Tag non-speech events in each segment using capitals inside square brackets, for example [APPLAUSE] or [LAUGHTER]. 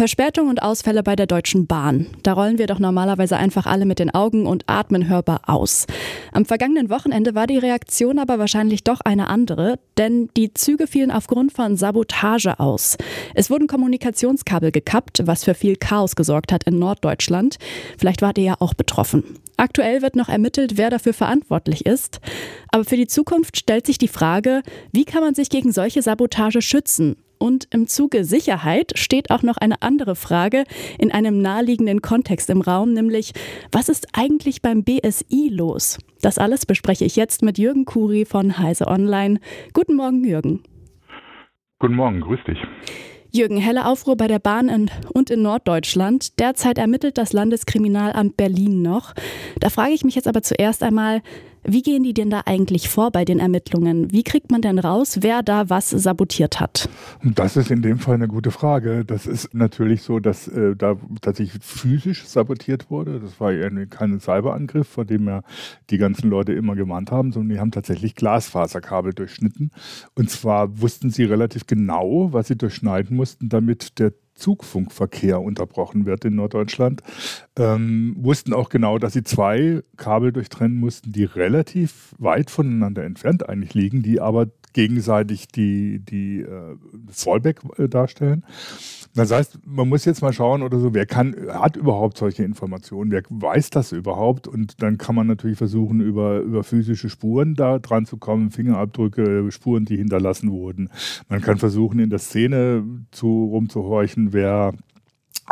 Verspätung und Ausfälle bei der Deutschen Bahn. Da rollen wir doch normalerweise einfach alle mit den Augen und atmen hörbar aus. Am vergangenen Wochenende war die Reaktion aber wahrscheinlich doch eine andere, denn die Züge fielen aufgrund von Sabotage aus. Es wurden Kommunikationskabel gekappt, was für viel Chaos gesorgt hat in Norddeutschland. Vielleicht wart ihr ja auch betroffen. Aktuell wird noch ermittelt, wer dafür verantwortlich ist. Aber für die Zukunft stellt sich die Frage, wie kann man sich gegen solche Sabotage schützen? Und im Zuge Sicherheit steht auch noch eine andere Frage in einem naheliegenden Kontext im Raum, nämlich was ist eigentlich beim BSI los? Das alles bespreche ich jetzt mit Jürgen Kuri von Heise Online. Guten Morgen, Jürgen. Guten Morgen, grüß dich. Jürgen, helle Aufruhr bei der Bahn in, und in Norddeutschland. Derzeit ermittelt das Landeskriminalamt Berlin noch. Da frage ich mich jetzt aber zuerst einmal, wie gehen die denn da eigentlich vor bei den Ermittlungen? Wie kriegt man denn raus, wer da was sabotiert hat? Das ist in dem Fall eine gute Frage. Das ist natürlich so, dass äh, da tatsächlich physisch sabotiert wurde. Das war ja kein Cyberangriff, vor dem ja die ganzen Leute immer gewarnt haben, sondern die haben tatsächlich Glasfaserkabel durchschnitten. Und zwar wussten sie relativ genau, was sie durchschneiden mussten, damit der Zugfunkverkehr unterbrochen wird in Norddeutschland, ähm, wussten auch genau, dass sie zwei Kabel durchtrennen mussten, die relativ weit voneinander entfernt eigentlich liegen, die aber gegenseitig die, die äh, Fallback äh, darstellen. Das heißt, man muss jetzt mal schauen oder so, wer kann, hat überhaupt solche Informationen, wer weiß das überhaupt? Und dann kann man natürlich versuchen, über, über physische Spuren da dran zu kommen, Fingerabdrücke, Spuren, die hinterlassen wurden. Man kann versuchen, in der Szene zu, rumzuhorchen, wer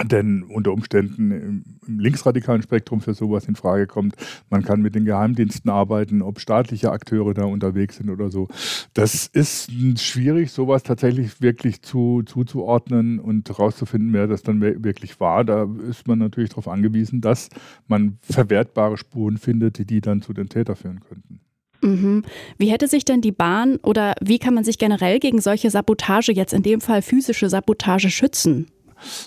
denn unter Umständen im, linksradikalen Spektrum für sowas in Frage kommt. Man kann mit den Geheimdiensten arbeiten, ob staatliche Akteure da unterwegs sind oder so. Das ist schwierig, sowas tatsächlich wirklich zu, zuzuordnen und herauszufinden, wer das dann wirklich war. Da ist man natürlich darauf angewiesen, dass man verwertbare Spuren findet, die dann zu den Täter führen könnten. Mhm. Wie hätte sich denn die Bahn oder wie kann man sich generell gegen solche Sabotage, jetzt in dem Fall physische Sabotage, schützen?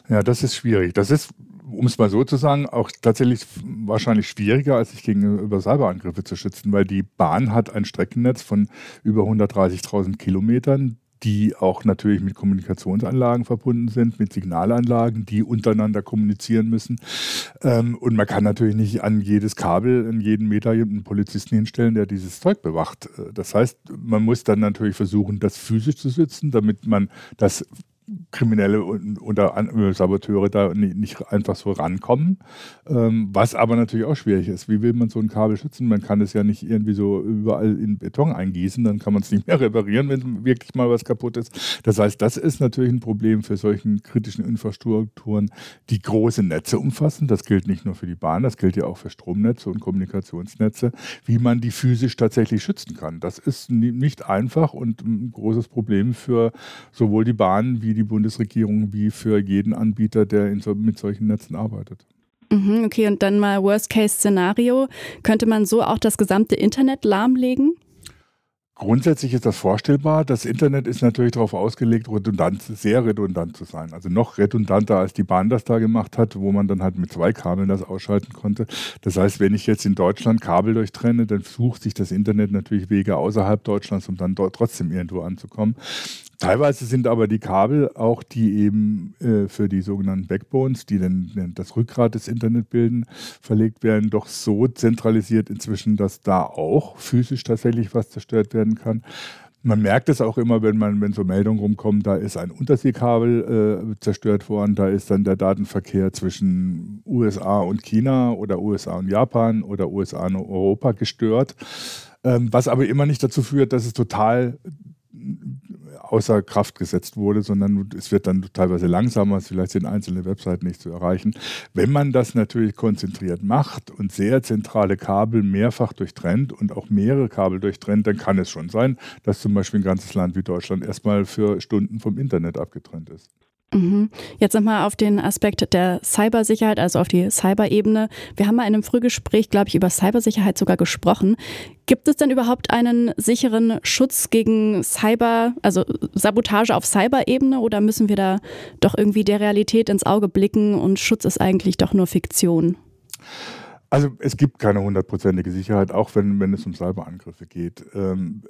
Ja, das ist schwierig. Das ist, um es mal so zu sagen, auch tatsächlich wahrscheinlich schwieriger, als sich gegenüber Cyberangriffe zu schützen, weil die Bahn hat ein Streckennetz von über 130.000 Kilometern die auch natürlich mit Kommunikationsanlagen verbunden sind, mit Signalanlagen, die untereinander kommunizieren müssen. Ähm, und man kann natürlich nicht an jedes Kabel, an jeden Meter einen Polizisten hinstellen, der dieses Zeug bewacht. Das heißt, man muss dann natürlich versuchen, das physisch zu schützen, damit man das Kriminelle oder äh, Saboteure da nicht einfach so rankommen. Ähm, was aber natürlich auch schwierig ist. Wie will man so ein Kabel schützen? Man kann es ja nicht irgendwie so überall in Beton eingießen, dann kann man es [LAUGHS] nicht mehr reparieren, wenn wirklich mal was kaputt ist. Das heißt, das ist natürlich ein Problem für solchen kritischen Infrastrukturen, die große Netze umfassen. Das gilt nicht nur für die Bahn, das gilt ja auch für Stromnetze und Kommunikationsnetze, wie man die physisch tatsächlich schützen kann. Das ist nicht einfach und ein großes Problem für sowohl die Bahn wie die die Bundesregierung wie für jeden Anbieter, der so, mit solchen Netzen arbeitet. Mhm, okay, und dann mal Worst-Case-Szenario. Könnte man so auch das gesamte Internet lahmlegen? Grundsätzlich ist das vorstellbar. Das Internet ist natürlich darauf ausgelegt, redundant, sehr redundant zu sein. Also noch redundanter, als die Bahn das da gemacht hat, wo man dann halt mit zwei Kabeln das ausschalten konnte. Das heißt, wenn ich jetzt in Deutschland Kabel durchtrenne, dann sucht sich das Internet natürlich Wege außerhalb Deutschlands, um dann dort trotzdem irgendwo anzukommen. Teilweise sind aber die Kabel auch die eben äh, für die sogenannten Backbones, die dann das Rückgrat des Internet bilden, verlegt werden, doch so zentralisiert inzwischen, dass da auch physisch tatsächlich was zerstört werden kann. Man merkt es auch immer, wenn man, wenn so Meldungen rumkommen, da ist ein Unterseekabel äh, zerstört worden, da ist dann der Datenverkehr zwischen USA und China oder USA und Japan oder USA und Europa gestört. Ähm, was aber immer nicht dazu führt, dass es total außer Kraft gesetzt wurde, sondern es wird dann teilweise langsamer, vielleicht sind einzelne Webseiten nicht zu erreichen. Wenn man das natürlich konzentriert macht und sehr zentrale Kabel mehrfach durchtrennt und auch mehrere Kabel durchtrennt, dann kann es schon sein, dass zum Beispiel ein ganzes Land wie Deutschland erstmal für Stunden vom Internet abgetrennt ist. Mhm. Jetzt nochmal auf den Aspekt der Cybersicherheit, also auf die Cyberebene. Wir haben mal in einem Frühgespräch, glaube ich, über Cybersicherheit sogar gesprochen. Gibt es denn überhaupt einen sicheren Schutz gegen Cyber, also Sabotage auf Cyberebene oder müssen wir da doch irgendwie der Realität ins Auge blicken und Schutz ist eigentlich doch nur Fiktion? Also es gibt keine hundertprozentige Sicherheit, auch wenn, wenn es um Cyberangriffe geht. Ähm,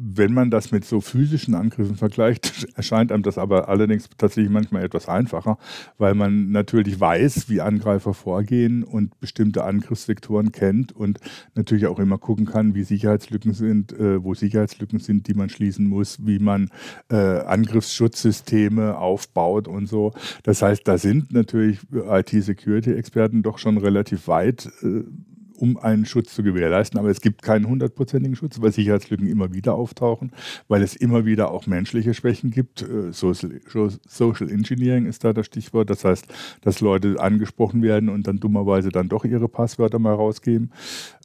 wenn man das mit so physischen Angriffen vergleicht, [LAUGHS] erscheint einem das aber allerdings tatsächlich manchmal etwas einfacher, weil man natürlich weiß, wie Angreifer vorgehen und bestimmte Angriffsvektoren kennt und natürlich auch immer gucken kann, wie Sicherheitslücken sind, äh, wo Sicherheitslücken sind, die man schließen muss, wie man äh, Angriffsschutzsysteme aufbaut und so. Das heißt, da sind natürlich IT-Security-Experten doch schon relativ weit. Äh, um einen Schutz zu gewährleisten. Aber es gibt keinen hundertprozentigen Schutz, weil Sicherheitslücken immer wieder auftauchen, weil es immer wieder auch menschliche Schwächen gibt. Äh, Social, Engineering ist da das Stichwort. Das heißt, dass Leute angesprochen werden und dann dummerweise dann doch ihre Passwörter mal rausgeben.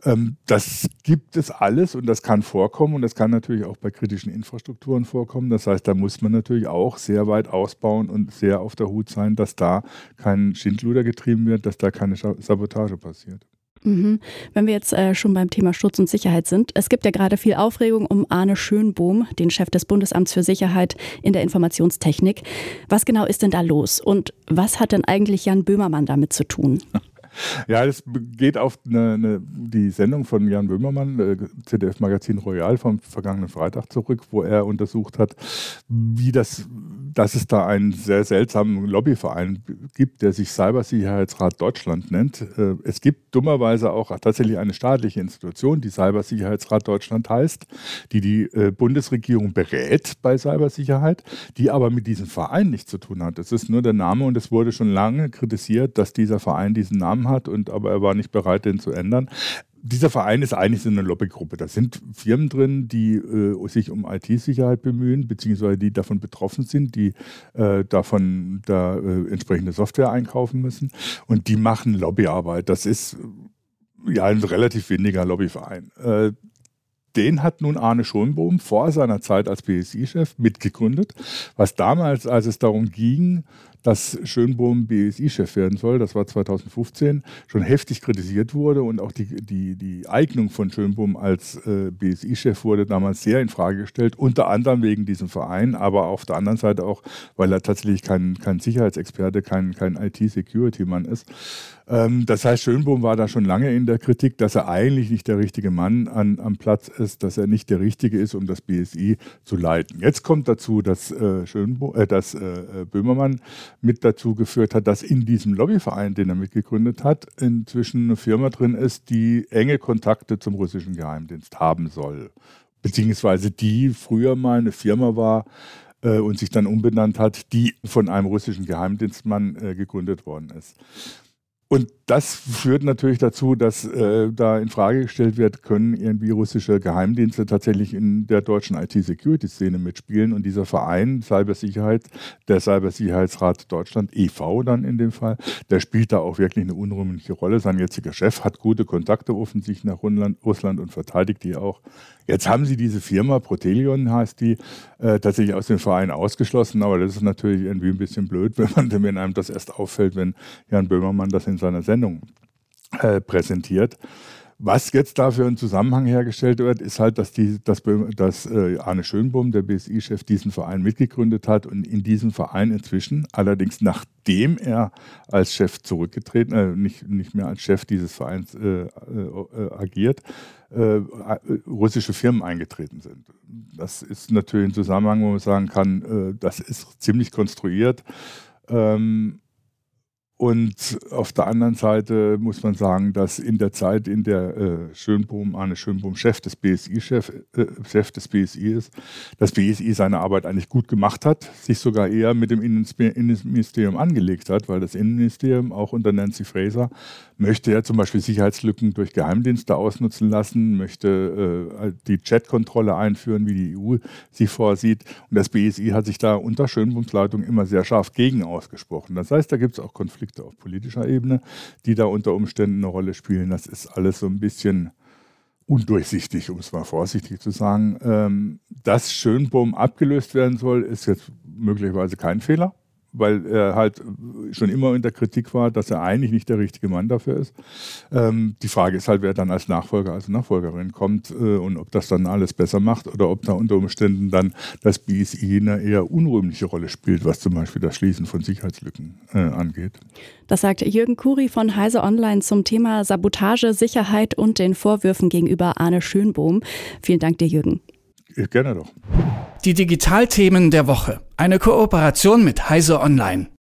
Ähm, das gibt es alles und das kann vorkommen und das kann natürlich auch bei kritischen Infrastrukturen vorkommen. Das heißt, da muss man natürlich auch sehr weit ausbauen und sehr auf der Hut sein, dass da kein Schindluder getrieben wird, dass da keine Sabotage passiert. Mhm. Wenn wir jetzt äh, schon beim Thema Schutz und Sicherheit sind, es gibt ja gerade viel Aufregung um Arne Schönbohm, den Chef des Bundesamts für Sicherheit in der Informationstechnik. Was genau ist denn da los und was hat denn eigentlich Jan Böhmermann damit zu tun? [LAUGHS] Ja, das geht auf eine, eine, die Sendung von Jan Böhmermann, äh, ZDF Magazin Royal vom vergangenen Freitag zurück, wo er untersucht hat, wie das dass es da einen sehr seltsamen Lobbyverein gibt, der sich Cybersicherheitsrat Deutschland nennt. Äh, es gibt dummerweise auch tatsächlich eine staatliche Institution, die Cybersicherheitsrat Deutschland heißt, die die äh, Bundesregierung berät bei Cybersicherheit, die aber mit diesem Verein nichts zu tun hat. Es ist nur der Name und es wurde schon lange kritisiert, dass dieser Verein diesen Namen hat und aber er war nicht bereit, den zu ändern dieser Verein ist eigentlich so eine Lobbygruppe. Da sind Firmen drin, die äh, sich um IT-Sicherheit bemühen, beziehungsweise die davon betroffen sind, die äh, davon da äh, entsprechende Software einkaufen müssen. Und die machen Lobbyarbeit. Das ist ja ein relativ weniger Lobbyverein. Äh, den hat nun Arne Schonbohm vor seiner Zeit als BSI-Chef mitgegründet, was damals, als es darum ging, dass Schönbohm BSI-Chef werden soll, das war 2015, schon heftig kritisiert wurde und auch die, die, die Eignung von Schönbohm als äh, BSI-Chef wurde damals sehr in Frage gestellt, unter anderem wegen diesem Verein, aber auf der anderen Seite auch, weil er tatsächlich kein, kein Sicherheitsexperte, kein, kein IT-Security-Mann ist. Ähm, das heißt, Schönbohm war da schon lange in der Kritik, dass er eigentlich nicht der richtige Mann an, am Platz ist, dass er nicht der Richtige ist, um das BSI zu leiten. Jetzt kommt dazu, dass, äh, Schönbo äh, dass äh, Böhmermann mit dazu geführt hat, dass in diesem Lobbyverein, den er mitgegründet hat, inzwischen eine Firma drin ist, die enge Kontakte zum russischen Geheimdienst haben soll. Beziehungsweise die früher mal eine Firma war, äh, und sich dann umbenannt hat, die von einem russischen Geheimdienstmann äh, gegründet worden ist. Und das führt natürlich dazu, dass äh, da in Frage gestellt wird, können irgendwie russische Geheimdienste tatsächlich in der deutschen IT-Security-Szene mitspielen. Und dieser Verein Cybersicherheit, der Cybersicherheitsrat Deutschland, e.V. dann in dem Fall, der spielt da auch wirklich eine unrühmliche Rolle. Sein jetziger Chef hat gute Kontakte offensichtlich nach Russland und verteidigt die auch. Jetzt haben sie diese Firma, Protelion heißt die, äh, tatsächlich aus dem Verein ausgeschlossen, aber das ist natürlich irgendwie ein bisschen blöd, [LAUGHS] wenn, man, wenn einem das erst auffällt, wenn Jan Böhmermann das in seiner Sendung äh, präsentiert. Was jetzt dafür ein Zusammenhang hergestellt wird, ist halt, dass, die, dass, dass äh, Arne Schönbohm, der BSI-Chef, diesen Verein mitgegründet hat und in diesem Verein inzwischen, allerdings nachdem er als Chef zurückgetreten, äh, nicht, nicht mehr als Chef dieses Vereins äh, äh agiert, äh, russische Firmen eingetreten sind. Das ist natürlich ein Zusammenhang, wo man sagen kann, das ist ziemlich konstruiert. Ähm, und auf der anderen Seite muss man sagen, dass in der Zeit, in der äh, Schönbohm, Arne Schönbohm Chef des BSI, Chef, äh, Chef des BSI ist, das BSI seine Arbeit eigentlich gut gemacht hat, sich sogar eher mit dem Innenministerium angelegt hat, weil das Innenministerium auch unter Nancy Fraser möchte ja zum Beispiel Sicherheitslücken durch Geheimdienste ausnutzen lassen, möchte äh, die Chatkontrolle einführen, wie die EU sie vorsieht. Und das BSI hat sich da unter Schönbohms Leitung immer sehr scharf gegen ausgesprochen. Das heißt, da gibt es auch Konflikte Konflikte auf politischer Ebene, die da unter Umständen eine Rolle spielen. Das ist alles so ein bisschen undurchsichtig, um es mal vorsichtig zu sagen. Ähm, dass Schönbohm abgelöst werden soll, ist jetzt möglicherweise kein Fehler weil er halt schon immer in der Kritik war, dass er eigentlich nicht der richtige Mann dafür ist. Ähm, die Frage ist halt, wer dann als Nachfolger, als Nachfolgerin kommt äh, und ob das dann alles besser macht oder ob da unter Umständen dann das BSI eine eher unrühmliche Rolle spielt, was zum Beispiel das Schließen von Sicherheitslücken äh, angeht. Das sagt Jürgen Kuri von Heise Online zum Thema Sabotage, Sicherheit und den Vorwürfen gegenüber Arne Schönbohm. Vielen Dank dir, Jürgen. Gerne doch. Die Digitalthemen der Woche. Eine Kooperation mit Heise Online.